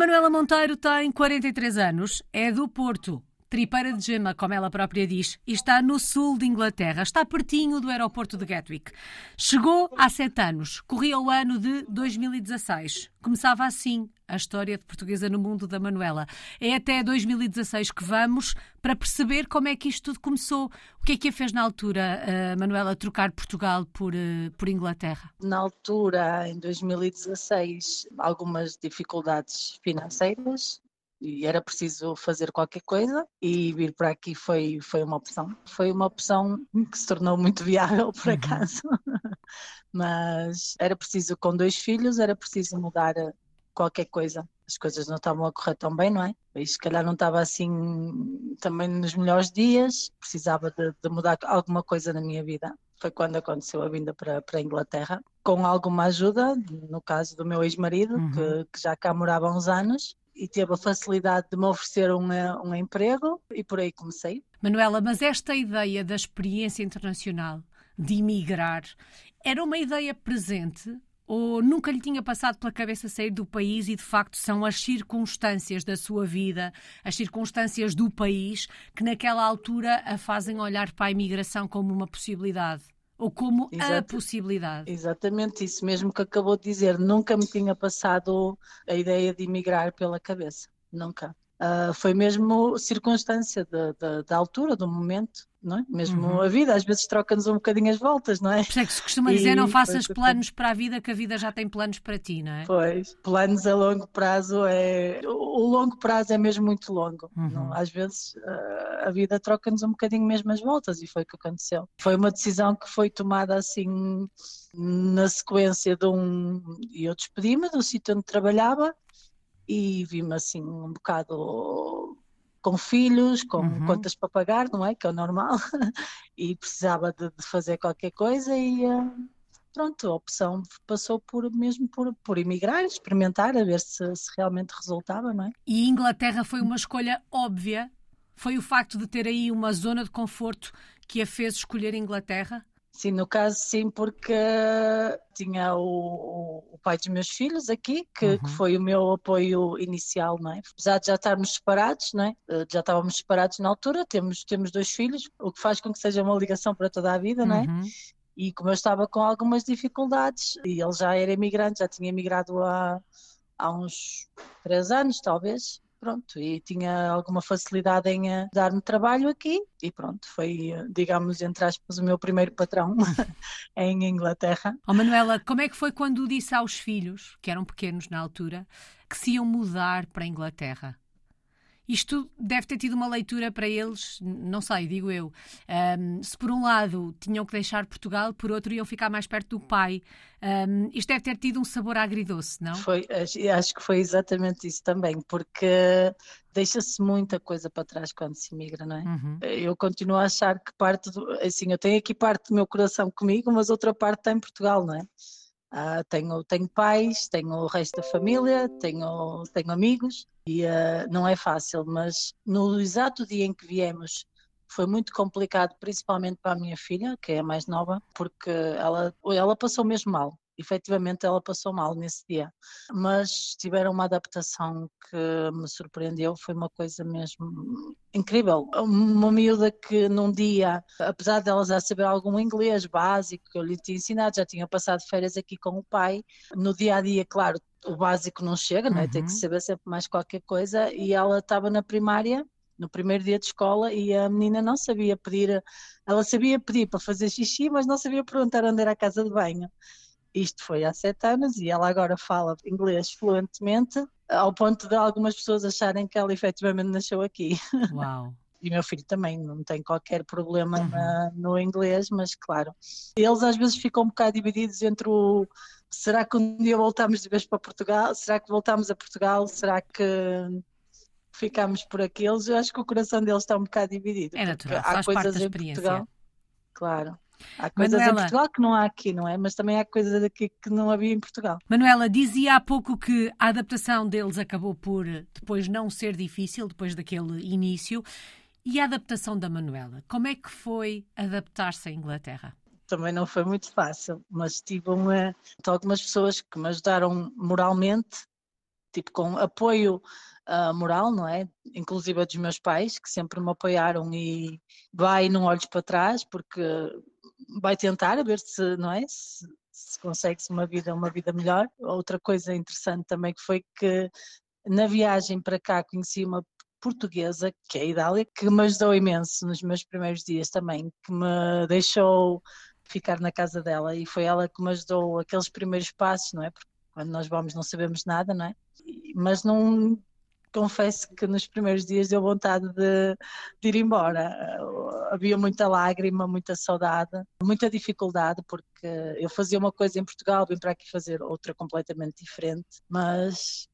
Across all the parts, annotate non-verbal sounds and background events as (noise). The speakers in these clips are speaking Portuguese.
Manuela Monteiro tem 43 anos, é do Porto. Tripeira de gema, como ela própria diz, e está no sul de Inglaterra, está pertinho do aeroporto de Gatwick. Chegou há sete anos, corria o ano de 2016. Começava assim a história de portuguesa no mundo da Manuela. É até 2016 que vamos para perceber como é que isto tudo começou. O que é que a fez na altura, uh, Manuela, trocar Portugal por, uh, por Inglaterra? Na altura, em 2016, algumas dificuldades financeiras e era preciso fazer qualquer coisa e vir para aqui foi, foi uma opção. Foi uma opção que se tornou muito viável, por uhum. acaso. (laughs) Mas era preciso, com dois filhos, era preciso mudar qualquer coisa. As coisas não estavam a correr tão bem, não é? E se calhar não estava assim também nos melhores dias, precisava de, de mudar alguma coisa na minha vida foi quando aconteceu a vinda para, para a Inglaterra, com alguma ajuda, no caso do meu ex-marido, uhum. que, que, já cá morava há uns anos, e teve a facilidade de me oferecer um, um emprego e por aí comecei. Manuela, mas esta ideia da experiência internacional, de emigrar, era uma ideia presente ou nunca lhe tinha passado pela cabeça sair do país e de facto são as circunstâncias da sua vida, as circunstâncias do país, que naquela altura a fazem olhar para a imigração como uma possibilidade? Ou como Exato, a possibilidade. Exatamente isso mesmo que acabou de dizer. Nunca me tinha passado a ideia de emigrar pela cabeça. Nunca. Uh, foi mesmo circunstância da altura, do momento, não é? Mesmo uhum. a vida, às vezes troca-nos um bocadinho as voltas, não é? Por isso é que se costuma dizer, não faças planos para a vida, que a vida já tem planos para ti, não é? Pois, planos a longo prazo é... O longo prazo é mesmo muito longo. Uhum. Às vezes uh, a vida troca-nos um bocadinho mesmo as voltas e foi o que aconteceu. Foi uma decisão que foi tomada assim na sequência de um... E eu despedi-me do sítio onde trabalhava e vi-me assim um bocado com filhos, com uhum. contas para pagar, não é? Que é o normal, (laughs) e precisava de, de, fazer qualquer coisa e uh, pronto, a opção passou por mesmo por, por emigrar, experimentar, a ver se, se realmente resultava, não é? E Inglaterra foi uma escolha óbvia? Foi o facto de ter aí uma zona de conforto que a fez escolher Inglaterra? Sim, no caso sim, porque tinha o, o pai dos meus filhos aqui, que, uhum. que, foi o meu apoio inicial, não é? Apesar de já estarmos separados, não é? Eh, já estávamos separados na altura, temos, temos dois filhos, o que faz com que seja uma ligação para toda a vida, não é? Uhum. E como eu estava com algumas dificuldades, e ele já era imigrante, já tinha emigrado há, há uns três anos, talvez, pronto, e tinha alguma facilidade em uh, dar-me trabalho aqui e pronto, foi, uh, digamos, entre aspas, o meu primeiro patrão (laughs) em Inglaterra. Oh, Manuela, como é que foi quando disse aos filhos, que eram pequenos na altura, que se iam mudar para a Inglaterra? Isto deve ter tido uma leitura para eles, não sei, digo eu. Um, se por um lado tinham que deixar Portugal, por outro iam ficar mais perto do pai. Um, isto deve ter tido um sabor agridoce, não? Foi, acho que foi exatamente isso também, porque deixa-se muita coisa para trás quando se imigra, não é? Uhum. Eu continuo a achar que parte do, assim, eu tenho aqui parte do meu coração comigo, mas outra parte está em Portugal, não é? Uh, tenho, tenho pais, tenho o resto da família, tenho, tenho amigos não é fácil, mas no exato dia em que viemos foi muito complicado, principalmente para a minha filha, que é a mais nova, porque ela, ela passou mesmo mal efetivamente ela passou mal nesse dia. Mas tiveram uma adaptação que me surpreendeu, foi uma coisa mesmo incrível. Uma miúda que num dia, apesar delas já saber algum inglês básico que eu lhe tinha ensinado, já tinha passado férias aqui com o pai, no dia a dia, claro, o básico não chega, não é? tem que uhum. saber sempre mais qualquer coisa, e ela estava na primária no primeiro dia de escola e a menina não sabia pedir, ela sabia pedir para fazer xixi, mas não sabia perguntar onde era a casa de banho. Isto foi há sete anos e ela agora fala inglês fluentemente, ao ponto de algumas pessoas acharem que ela efetivamente nasceu aqui. (laughs) Uau! e meu filho também não tem qualquer problema uhum. na, no inglês, mas claro, eles às vezes ficam um bocado divididos entre o será que um dia voltamos de vez para Portugal? Será que voltamos a Portugal? Será que ficamos por aqueles? Eu acho que o coração deles está um bocado dividido. É natural, há coisas em Portugal. Claro. Há coisas Manuela, em Portugal que não há aqui, não é? Mas também há coisas aqui que não havia em Portugal. Manuela, dizia há pouco que a adaptação deles acabou por depois não ser difícil, depois daquele início. E a adaptação da Manuela? Como é que foi adaptar-se à Inglaterra? Também não foi muito fácil, mas tive uma, algumas pessoas que me ajudaram moralmente tipo com apoio uh, moral, não é? Inclusive dos meus pais, que sempre me apoiaram e vai não olhos para trás, porque vai tentar ver se, não é? Se, se consegue-se uma vida, uma vida melhor. Outra coisa interessante também que foi que na viagem para cá conheci uma portuguesa, que é a Idália, que me ajudou imenso nos meus primeiros dias também, que me deixou ficar na casa dela e foi ela que me ajudou aqueles primeiros passos, não é? Porque quando nós vamos não sabemos nada, não é? Mas não confesso que nos primeiros dias deu vontade de, de, ir embora. Havia muita lágrima, muita saudade, muita dificuldade, porque eu fazia uma coisa em Portugal, vim para aqui fazer outra completamente diferente, mas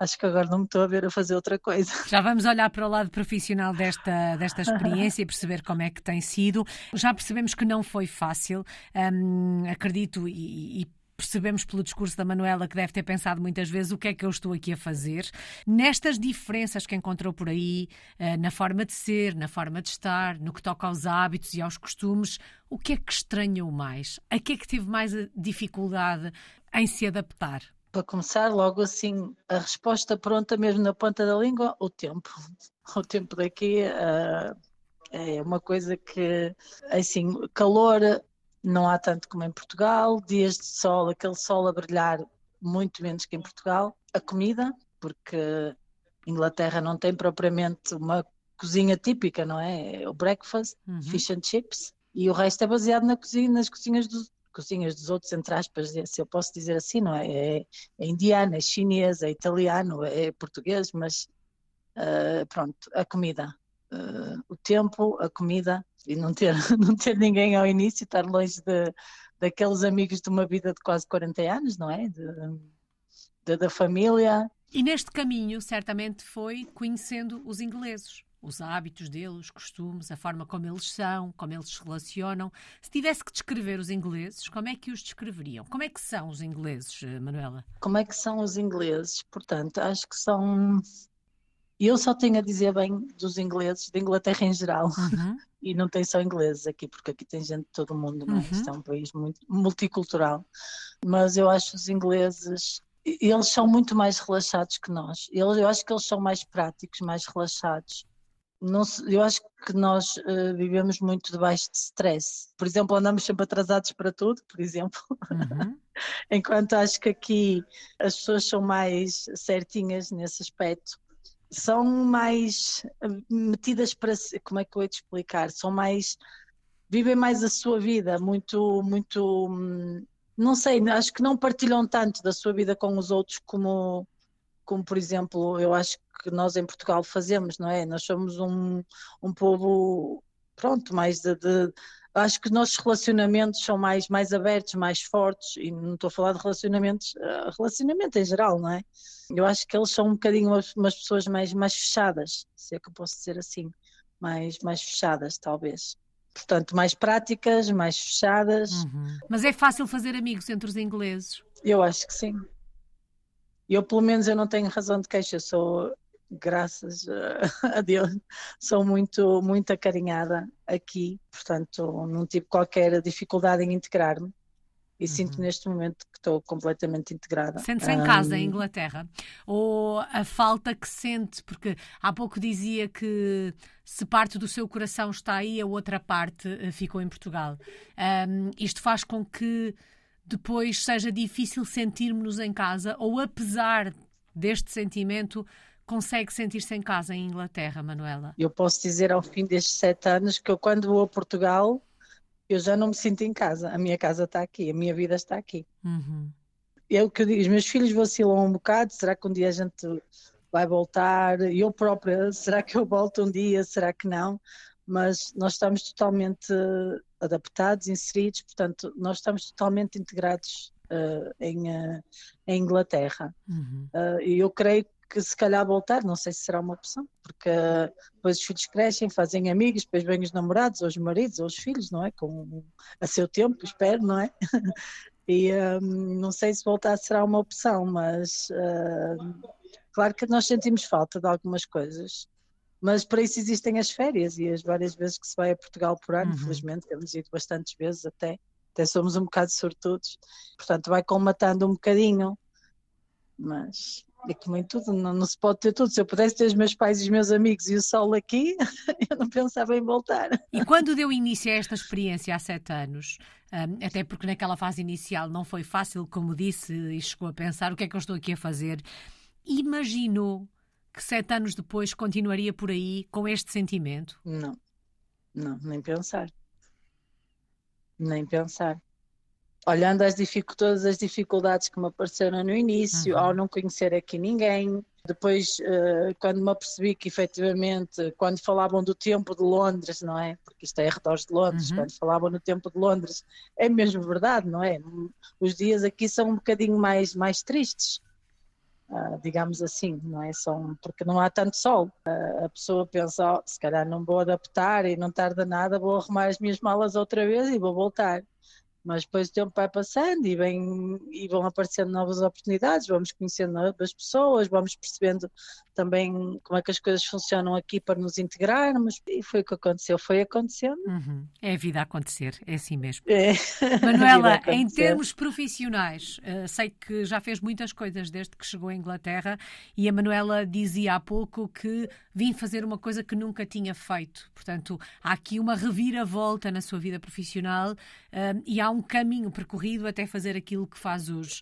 acho que agora não me estou a ver a fazer outra coisa. Já vamos olhar para o lado profissional desta, desta experiência e perceber como é que tem sido. Já percebemos que não foi fácil, hum, acredito, e, e percebemos pelo discurso da Manuela que deve ter pensado muitas vezes o que é que eu estou aqui a fazer. Nestas diferenças que encontrou por aí, eh, na forma de ser, na forma de estar, no que toca aos hábitos e aos costumes, o que é que estranhou mais? A que é que teve mais dificuldade em se adaptar? Para começar, logo assim, a resposta pronta mesmo na ponta da língua, o tempo. (laughs) O tempo daqui uh, é uma coisa que, assim, calor não há tanto como em Portugal, dias de sol, aquele sol a brilhar muito menos que em Portugal. A comida, porque Inglaterra não tem propriamente uma cozinha típica, não é? é o breakfast, uhum. fish and chips, e o resto é baseado na cozinha, nas cozinhas dos, cozinhas dos outros, entre aspas, se eu posso dizer assim, não é? É, é indiano, é chinês, é italiano, é português, mas uh, pronto, a comida. Uh, o tempo, a comida e não ter, (laughs) não ter ninguém ao início, estar longe de, daqueles amigos de uma vida de quase 40 anos, não é? De, de, da família. E neste caminho, certamente, foi conhecendo os ingleses os hábitos deles, os costumes, a forma como eles são, como eles se relacionam. Se tivesse que descrever os ingleses, como é que os descreveriam? Como é que são os ingleses, eh, Manuela? Como é que são os ingleses? Portanto, acho que são. Eu só tenho a dizer bem dos ingleses, de Inglaterra em geral. Uhum. (laughs) E não tem só ingleses aqui, porque aqui tem gente de todo o mundo, não é? Uhum. Isto é um país muito multicultural. Mas eu acho os ingleses eles são muito mais relaxados que nós. Eu, eu acho que eles são mais práticos, mais relaxados não eu acho que nós uh, vivemos muito debaixo de stress. Por exemplo, andamos sempre atrasados para tudo, por exemplo. Uhum. (laughs) Enquanto acho que aqui as pessoas são mais certinhas nesse aspecto. São mais eh, metidas para como é que eu ia te explicar? São mais vivem mais a sua vida, muito muito hum, não sei, acho que não partilham tanto da sua vida com os outros como como por exemplo, eu acho que nós em Portugal fazemos, não é? Nós somos um, um povo, pronto, mais de, de acho que os nossos relacionamentos são mais, mais abertos, mais fortes, e não estou a falar de relacionamentos, uh, relacionamento em geral, não é? Eu acho que eles são um bocadinho umas, pessoas mais, mais fechadas, se é que eu posso dizer assim, mais, mais fechadas, talvez. Portanto, mais práticas, mais fechadas. Uhum. Mas é fácil fazer amigos entre os ingleses? Eu acho que sim. Eu, pelo menos, eu não tenho razão de queixa, sou, graças (laughs) a Deus, sou muito, muito acarinhada aqui, portanto, não tive qualquer dificuldade em integrar-me. E uhum. sinto neste momento que estou completamente integrada. Sente-se em casa, em Inglaterra? Ou a falta que sente? Porque há pouco dizia que se parte do seu coração está aí, a outra parte eh, ficou em Portugal. Um, isto faz com que depois seja difícil sentirmos-nos em casa, ou apesar deste sentimento, consegue sentir-se em casa em Inglaterra, Manuela? Eu posso dizer ao fim destes sete anos que eu, quando vou a Portugal, eu já não me sinto em casa. A minha casa está aqui, a minha vida está aqui. Uhum. É o que eu digo, os meus filhos vacilam um bocado, será que um dia a gente vai voltar? Eu própria, será que eu volto um dia? Será que não? Mas nós estamos totalmente adaptados, inseridos, portanto, nós estamos totalmente integrados uh, em, uh, em, Inglaterra. Uhum. Uh, e eu creio que se calhar voltar, não sei se será uma opção, porque depois os filhos crescem, fazem amigos, depois vêm os namorados, ou os maridos, ou os filhos, não é? Com, a seu tempo, espero, não é? (laughs) e um, não sei se voltar será uma opção, mas uh, claro que nós sentimos falta de algumas coisas. Mas para isso existem as férias e as várias vezes que se vai a Portugal por ano, uhum. felizmente, temos ido bastantes vezes até, até somos um bocado sortudos. Portanto, vai colmatando um bocadinho, mas é como em tudo, não, não, se pode ter tudo. Se eu pudesse ter os meus pais e os meus amigos e o sol aqui, (laughs) eu não pensava em voltar. E quando deu início a esta experiência há sete anos, um, até porque naquela fase inicial não foi fácil, como disse, e chegou a pensar o que é que eu estou aqui a fazer, imaginou que sete anos depois continuaria por aí com este sentimento? Não, não, nem pensar. Nem pensar olhando as todas as dificuldades que me apareceram no início, uhum. ao não conhecer aqui ninguém. Depois, uh, quando me apercebi que efetivamente, quando falavam do tempo de Londres, não é? Porque isto é arredores de Londres, uhum. quando falavam no tempo de Londres, é mesmo verdade, não é? Os dias aqui são um bocadinho mais, mais tristes. Uh, digamos assim, não é? São, porque não há tanto sol. Uh, a pessoa pensa, oh, se calhar não vou adaptar e não tarda nada, vou arrumar as minhas malas outra vez e vou voltar mas depois o tempo vai passando e, vem, e vão aparecendo novas oportunidades, vamos conhecendo novas pessoas, vamos percebendo também como é que as coisas funcionam aqui para nos integrarmos e foi o que aconteceu, foi acontecendo. Uhum. É a vida a acontecer, é assim mesmo. É. Manuela, (laughs) em termos profissionais, uh, sei que já fez muitas coisas desde que chegou à Inglaterra e a Manuela dizia há pouco que vim fazer uma coisa que nunca tinha feito, portanto há aqui uma reviravolta na sua vida profissional uh, e há um caminho percorrido até fazer aquilo que faz hoje.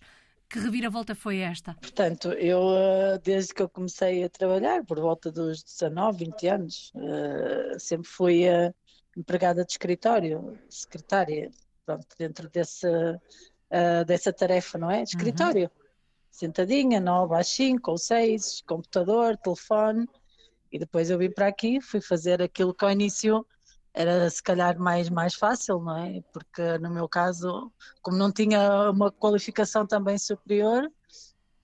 Que reviravolta foi esta? Portanto, eu eh, desde que eu comecei a trabalhar, por volta dos 19, 20 anos, eh, sempre fui empregada de escritório, secretária, pronto, dentro desse, eh, dessa tarefa, não é? De escritório. Uhum. Sentadinha, 9 às 5 ou 6, computador, telefone, e depois eu vim para aqui, fui fazer aquilo que ao início era se calhar mais, mais fácil, não é? Porque no meu caso, como não tinha uma qualificação também superior,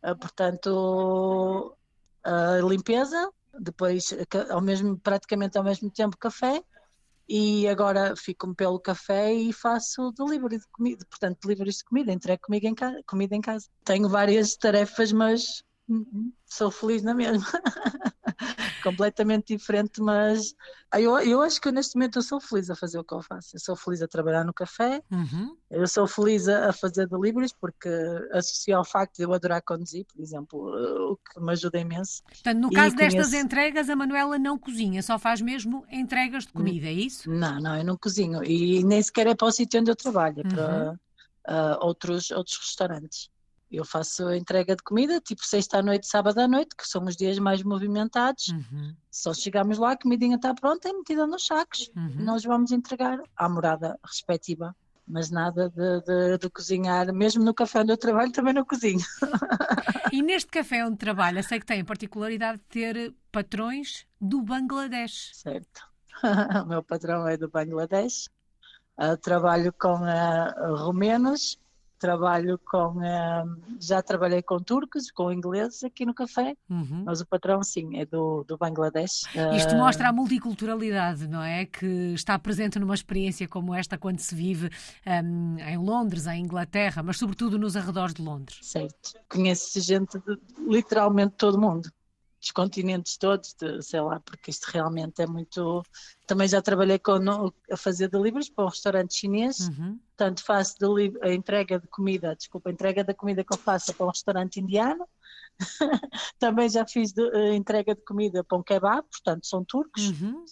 eh, portanto, limpeza, depois ao mesmo, praticamente ao mesmo tempo café, e agora fico-me pelo café e faço delivery de comida, portanto, deliveries de comida, entrego comida em, casa, comida em casa. Tenho várias tarefas, mas sou feliz na mesma. (laughs) completamente diferente, mas eu, eu acho que neste momento eu sou feliz a fazer o que eu faço. Eu sou feliz a trabalhar no café, uhum. eu sou feliz a, a, fazer deliveries, porque associo ao facto de eu adorar conduzir, por exemplo, o que me ajuda imenso. Portanto, no caso destas entregas, a Manuela não cozinha, só faz mesmo entregas de comida, é isso? Não, não, eu não cozinho e nem sequer é para o sítio onde eu trabalho, é para uh, outros, outros restaurantes. Eu faço a entrega de comida, tipo sexta à noite, sábado à noite, que são os dias mais movimentados. Uhum. Só chegamos lá, a comidinha está pronta, é metida nos sacos. Uhum. Nós vamos entregar à morada respectiva. Mas nada de, de, de, cozinhar, mesmo no café onde eu trabalho, também não cozinho. (laughs) E neste café onde trabalha, sei que tem a particularidade de ter patrões do Bangladesh. Certo. (laughs) o meu patrão é do Bangladesh. Uh, trabalho com uh, romenos trabalho com uh, já trabalhei com turcos, com ingleses aqui no café, uhum. mas o patrão sim é do, do Bangladesh. Isto uh... mostra a multiculturalidade, não é? Que está presente numa experiência como esta quando se vive um, em Londres, em Inglaterra, mas sobretudo nos arredores de Londres. Certo. Conhece gente de literalmente todo mundo dos continentes todos, de, sei lá, porque isto realmente é muito. Também já trabalhei com, a fazer deliveries para um restaurante chinês, uhum. portanto faço a entrega de comida, desculpa, a entrega da comida que eu faço para um restaurante indiano. (laughs) Também já fiz de, a entrega de comida para um kebab, portanto são turcos. Uhum.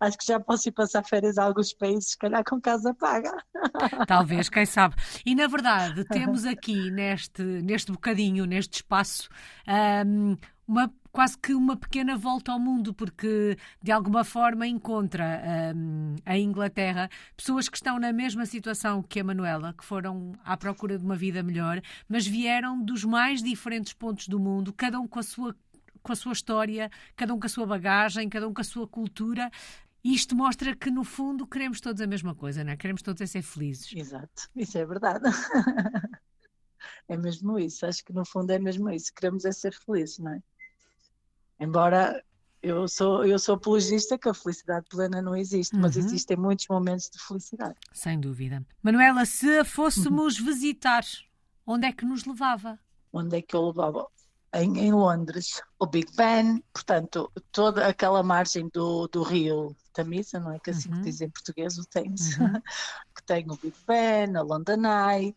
Acho que já posso ir passar férias a alguns países, se calhar com casa paga. (laughs) Talvez, quem sabe. E na verdade, temos (laughs) aqui neste, neste bocadinho, neste espaço, um, uma quase que uma pequena volta ao mundo, porque de alguma forma encontra um, a Inglaterra pessoas que estão na mesma situação que a Manuela, que foram à procura de uma vida melhor, mas vieram dos mais diferentes pontos do mundo, cada um com a sua com a sua história, cada um com a sua bagagem, cada um com a sua cultura. Isto mostra que, no fundo, queremos todos a mesma coisa, não é? Queremos todos é ser felizes. Exato, isso é verdade. (laughs) é mesmo isso, acho que no fundo é mesmo isso. Queremos é ser felizes, não é? Embora eu sou, eu sou apologista que a felicidade plena não existe, uhum. mas existem muitos momentos de felicidade. Sem dúvida. Manuela, se a fôssemos uhum. visitar, onde é que nos levava? Onde é que eu levava? Em, em, Londres, o Big Ben, portanto, toda aquela margem do, do rio Tamisa, não é que assim uhum. que diz em português, o Thames, uhum. (laughs) que tem o Big Ben, a London Eye,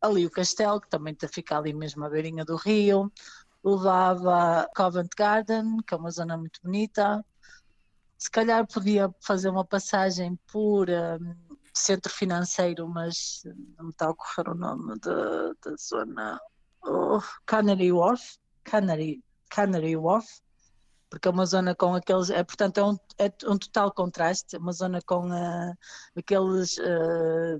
ali o castelo, que também fica ali mesmo à beirinha do rio, levava Covent Garden, que é uma zona muito bonita. Se calhar podia fazer uma passagem por um, centro financeiro, mas não me está a ocorrer o nome da, zona. Oh, Canary Wharf. Canary, Canary Wharf porque é uma zona com aqueles, é, portanto é um, é um total contraste, uma zona com uh, aqueles uh,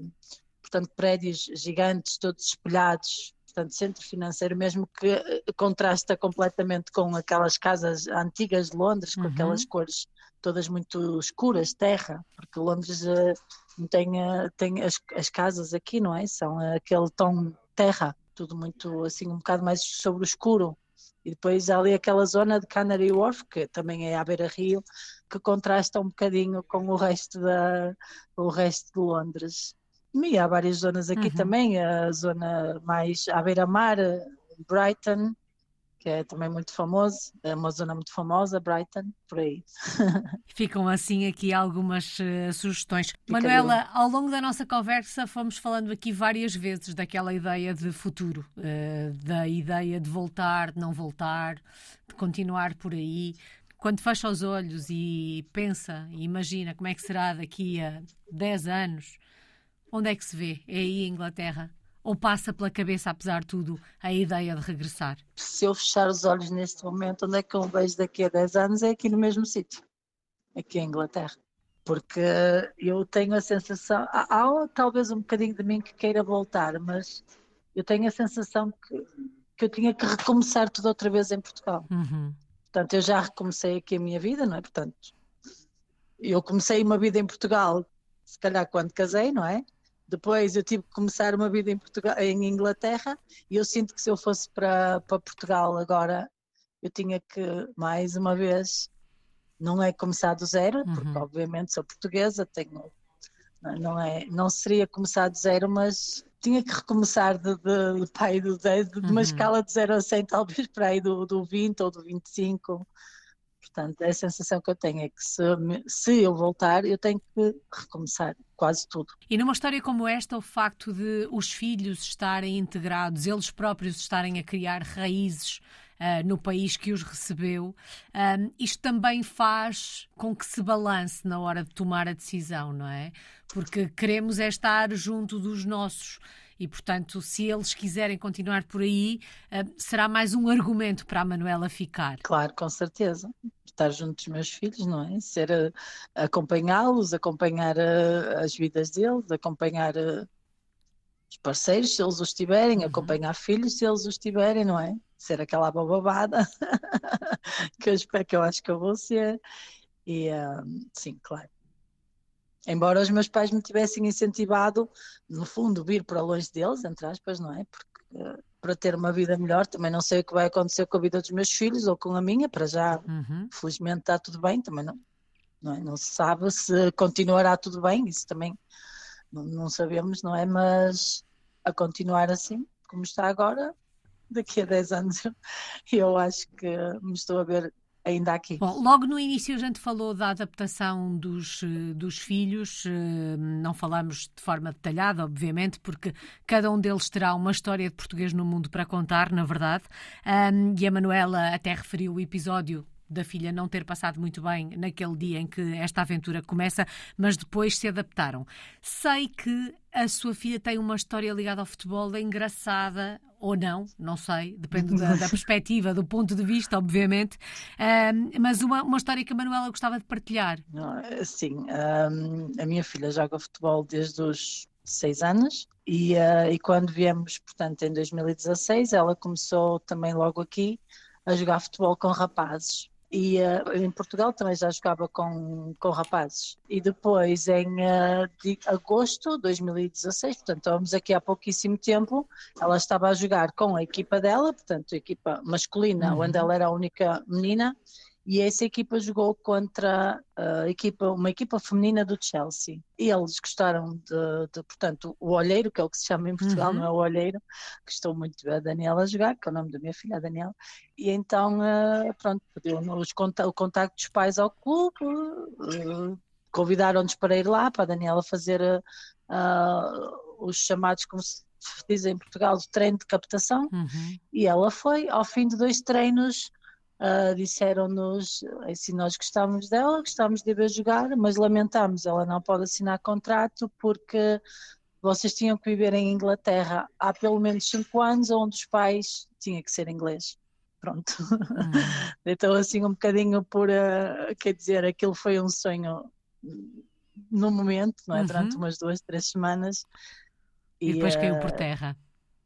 portanto, prédios gigantes, todos espelhados, portanto, centro financeiro mesmo que eh, contrasta completamente com aquelas casas antigas de Londres, com uhum. aquelas cores todas muito escuras, terra, porque Londres uh, tem, uh, tem as, as casas aqui, não é? São uh, aquele tom terra, tudo muito assim, um bocado mais sobre o escuro. E depois há ali aquela zona de Canary Wharf, que também é à beira-rio, que contrasta um bocadinho com o resto, da, o resto de Londres. E há várias zonas aqui uhum. também, a zona mais à beira-mar, Brighton, que é também muito famoso, é uma zona muito famosa, Brighton, por aí. (laughs) Ficam assim aqui algumas uh, sugestões. Fica Manuela, ao longo da nossa conversa fomos falando aqui várias vezes daquela ideia de futuro, uh, da ideia de voltar, de não voltar, de continuar por aí. Quando fecha os olhos e pensa e imagina como é que será daqui a 10 anos, Onde é que se vê? É aí a Inglaterra? Ou passa pela cabeça, apesar de tudo, a ideia de regressar? Se eu fechar os olhos neste momento, onde é que eu vejo daqui a 10 anos? É aqui no mesmo sítio, aqui em Inglaterra. Porque eu tenho a sensação, há, há, talvez um bocadinho de mim que queira voltar, mas eu tenho a sensação que, que eu tinha que recomeçar tudo outra vez em Portugal. Uhum. Portanto, eu já recomecei aqui a minha vida, não é? Portanto, eu comecei uma vida em Portugal, se calhar quando casei, não é? Depois eu tive que começar uma vida em, Portugal, em Inglaterra e eu sinto que se eu fosse para, para Portugal agora, eu tinha que, mais uma vez, não é começar do zero, uhum. porque obviamente sou portuguesa, tenho, não, é, não seria começar do zero, mas tinha que recomeçar de, de, de, pai, de, de, de uma uhum. escala de 0 a 100, talvez para aí do, do 20 ou do 25. Portanto, a sensação que eu tenho é que se, se eu voltar, eu tenho que recomeçar quase tudo. E numa história como esta, o facto de os filhos estarem integrados, eles próprios estarem a criar raízes Uh, no país que os recebeu. Um, isto também faz com que se balance na hora de tomar a decisão, não é? Porque queremos é estar junto dos nossos. E, portanto, se eles quiserem continuar por aí, uh, será mais um argumento para a Manuela ficar. Claro, com certeza estar junto dos meus filhos, não é? Ser eh, acompanhá-los, acompanhar uh, as vidas deles, acompanhar os parceiros, se eles os tiverem, uhum. acompanhar filhos, se eles os tiverem, não é? Ser aquela bababada (laughs) que eu espero que eu acho que eu vou ser. E sim, claro. Embora os meus pais me tivessem incentivado, no fundo, vir para longe deles, entre aspas, não é? Porque para ter uma vida melhor. Também não sei o que vai acontecer com a vida dos meus filhos ou com a minha, para já, uhum. felizmente está tudo bem, também não, não, é? não, se sabe se continuará tudo bem, isso também não, não sabemos, não é? Mas a continuar assim, como está agora, daqui a 10 anos (laughs) eu acho que me estou a ver ainda aqui. Bom, logo no início a gente falou da adaptação dos, eh, dos filhos, eh, não falamos de forma detalhada, obviamente, porque cada um deles terá uma história de português no mundo para contar, na verdade. e a Manuela até referiu o episódio da filha não ter passado muito bem naquele dia em que esta aventura começa, mas depois se adaptaram. Sei que a sua filha tem uma história ligada ao futebol engraçada ou não, não sei, depende da, da perspectiva, do ponto de vista, obviamente, um, mas uma, uma história que a Manuela gostava de partilhar. Sim, um, a minha filha joga futebol desde os seis anos e, uh, e quando viemos, portanto, em 2016, ela começou também logo aqui a jogar futebol com rapazes e uh, em Portugal também já jogava com, com rapazes. E depois, em uh, de agosto de 2016, portanto, estávamos aqui há pouquíssimo tempo, ela estava a jogar com a equipa dela, portanto, a equipa masculina, uhum. onde ela era a única menina, e essa equipa jogou contra a equipa, uma equipa feminina do Chelsea. Eles gostaram de, de portanto, o Olheiro, que é o que se chama em Portugal, uhum. não é o Olheiro, gostou muito de ver a Daniela jogar, que é o nome da minha filha, a Daniela, e então, uh, pronto, pediu o contacto dos pais ao clube, uh, convidaram-nos para ir lá, para a Daniela fazer uh, os chamados, como se dizem em Portugal, de treino de captação, uhum. e ela foi. Ao fim de dois treinos, uh, disseram-nos assim: nós gostávamos dela, gostávamos de ver jogar, mas lamentamos, ela não pode assinar contrato porque vocês tinham que viver em Inglaterra há pelo menos cinco anos, onde os pais tinham que ser inglês. Pronto. Uhum. (laughs) então, assim, um bocadinho por. Uh, quer dizer, aquilo foi um sonho no momento, não é? Uhum. Durante umas duas, três semanas. E, e depois uh, caiu por terra.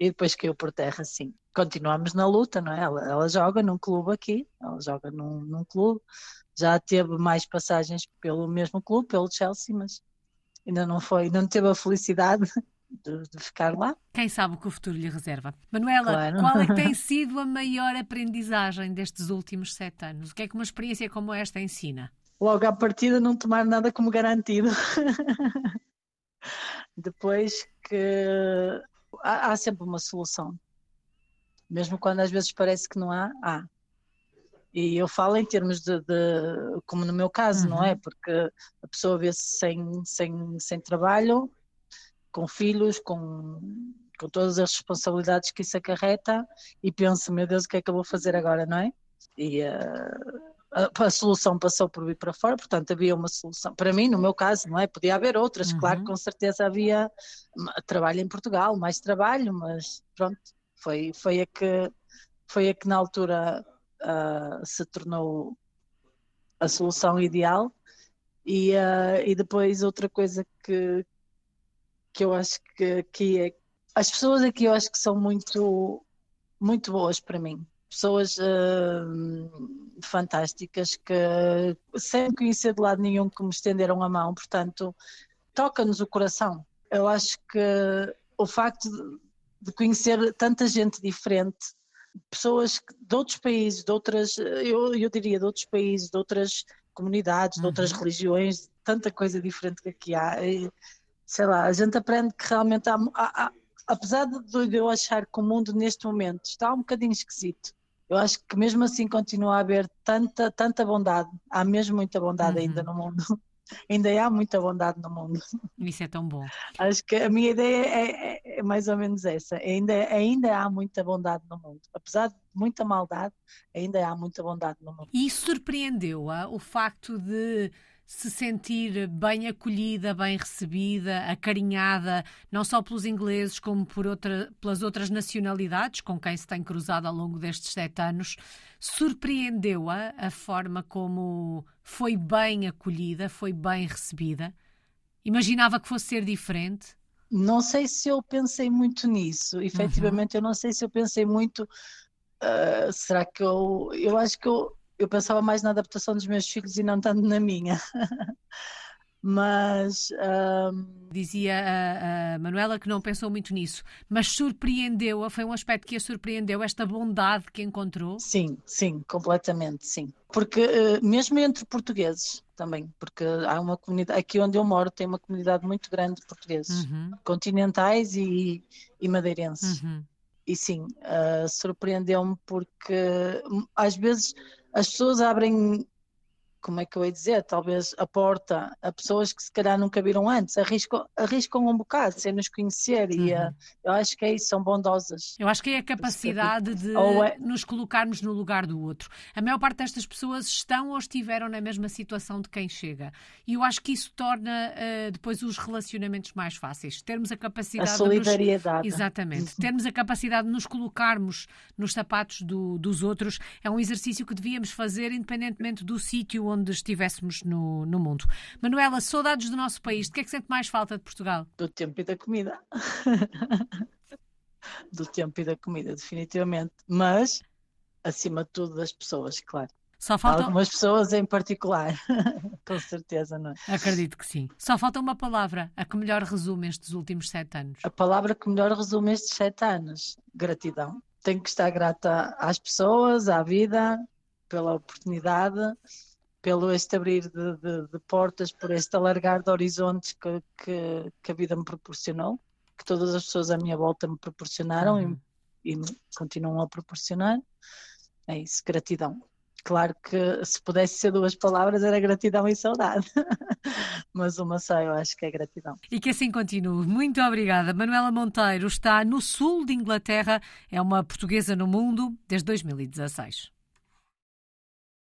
E depois caiu por terra, sim. Continuamos na luta, não é? Ela, ela joga num clube aqui, ela joga num, num clube. Já teve mais passagens pelo mesmo clube, pelo Chelsea, mas ainda não foi, ainda não teve a felicidade de, de, ficar lá. Quem sabe o que o futuro lhe reserva. Manuela, claro. qual é que tem (laughs) sido a maior aprendizagem destes últimos sete anos? O que é que uma experiência como esta ensina? Logo à partida não tomar nada como garantido. (laughs) Depois que há, há sempre uma solução. Mesmo quando às vezes parece que não há, há. E eu falo em termos de, de como no meu caso, uhum. não é? Uhum. Porque a pessoa vê-se sem, sem, sem trabalho, com filhos, com, com todas as responsabilidades que isso acarreta e pensa, meu Deus, o que é que eu vou fazer agora, não é? E uh, a, a, solução passou por vir para fora, portanto havia uma solução. Para mim, no meu caso, não é? Podia haver outras, uhum. claro que com certeza havia trabalho em Portugal, mais trabalho, mas pronto, foi, foi a que foi a que na altura uh, se tornou a solução ideal. E, uh, e depois outra coisa que, que eu acho que aqui é. As pessoas aqui eu acho que são muito, muito boas para mim. Pessoas uh, fantásticas que, sem conhecer de lado nenhum, que me estenderam a mão, portanto, toca-nos o coração. Eu acho que o facto de, conhecer tanta gente diferente pessoas de outros países, de outras, eu, eu diria de outros países, de outras comunidades, de outras uhum. religiões, tanta coisa diferente que aqui há. E, sei lá, a gente aprende que realmente há, há, há, apesar de eu achar que o mundo neste momento está um bocadinho esquisito, eu acho que mesmo assim continua a haver tanta, tanta bondade, há mesmo muita bondade uhum. ainda no mundo (laughs) ainda há muita bondade no mundo. Isso é tão bom. Acho que a minha ideia é, é, é mais ou menos essa. Ainda, ainda há muita bondade no mundo. Apesar de muita maldade, ainda há muita bondade no mundo. E surpreendeu-a o facto de se sentir bem acolhida, bem recebida, acarinhada, não só pelos ingleses, como por outra, pelas outras nacionalidades com quem se tem cruzado ao longo destes sete anos. Surpreendeu-a a forma como foi bem acolhida, foi bem recebida? Imaginava que fosse ser diferente? Não sei se eu pensei muito nisso. Efetivamente, uhum. eu não sei se eu pensei muito. Uh, será que eu. Eu acho que eu eu pensava mais na adaptação dos meus filhos e não tanto na minha. (laughs) mas um... dizia a, a, Manuela que não pensou muito nisso, mas surpreendeu-a, foi um aspecto que a surpreendeu, esta bondade que encontrou? Sim, sim, completamente, sim. Porque uh, mesmo entre portugueses também, porque há uma comunidade, aqui onde eu moro tem uma comunidade muito grande de portugueses, uhum. continentais e, e madeirenses. Uhum. E sim, uh, surpreendeu-me porque hum, às vezes as pessoas abrem como é que eu ia dizer, talvez a porta a pessoas que se calhar nunca viram antes, arriscam, arriscam um bocado sem nos conhecer uhum. e uh, eu acho que é isso, são bondosas. Eu acho que é a capacidade de é... nos colocarmos no lugar do outro. A maior parte destas pessoas estão ou estiveram na mesma situação de quem chega e eu acho que isso torna uh, depois os relacionamentos mais fáceis. Termos a capacidade a solidariedade. Nos... Exatamente. Termos a capacidade de nos colocarmos nos sapatos do, dos outros é um exercício que devíamos fazer independentemente do sítio onde estivéssemos no, no mundo. Manuela, saudades do nosso país. De que é que sente mais falta de Portugal? Do tempo e da comida. (laughs) do tempo e da comida, definitivamente. Mas, acima de tudo, das pessoas, claro. Só faltam... Algumas pessoas em particular, (laughs) com certeza, não é? Acredito que sim. Só falta uma palavra, a que melhor resume estes últimos sete anos. A palavra que melhor resume estes sete anos: gratidão. Tenho que estar grata às pessoas, à vida, pela oportunidade pelo este abrir de, de, de, portas, por este alargar de horizontes que, que, que, a vida me proporcionou, que todas as pessoas à minha volta me proporcionaram uhum. e, e continuam a proporcionar. É isso, gratidão. Claro que se pudesse ser duas palavras era gratidão e saudade, (laughs) mas uma só eu acho que é gratidão. E que assim continue. Muito obrigada. Manuela Monteiro está no sul de Inglaterra, é uma portuguesa no mundo desde 2016.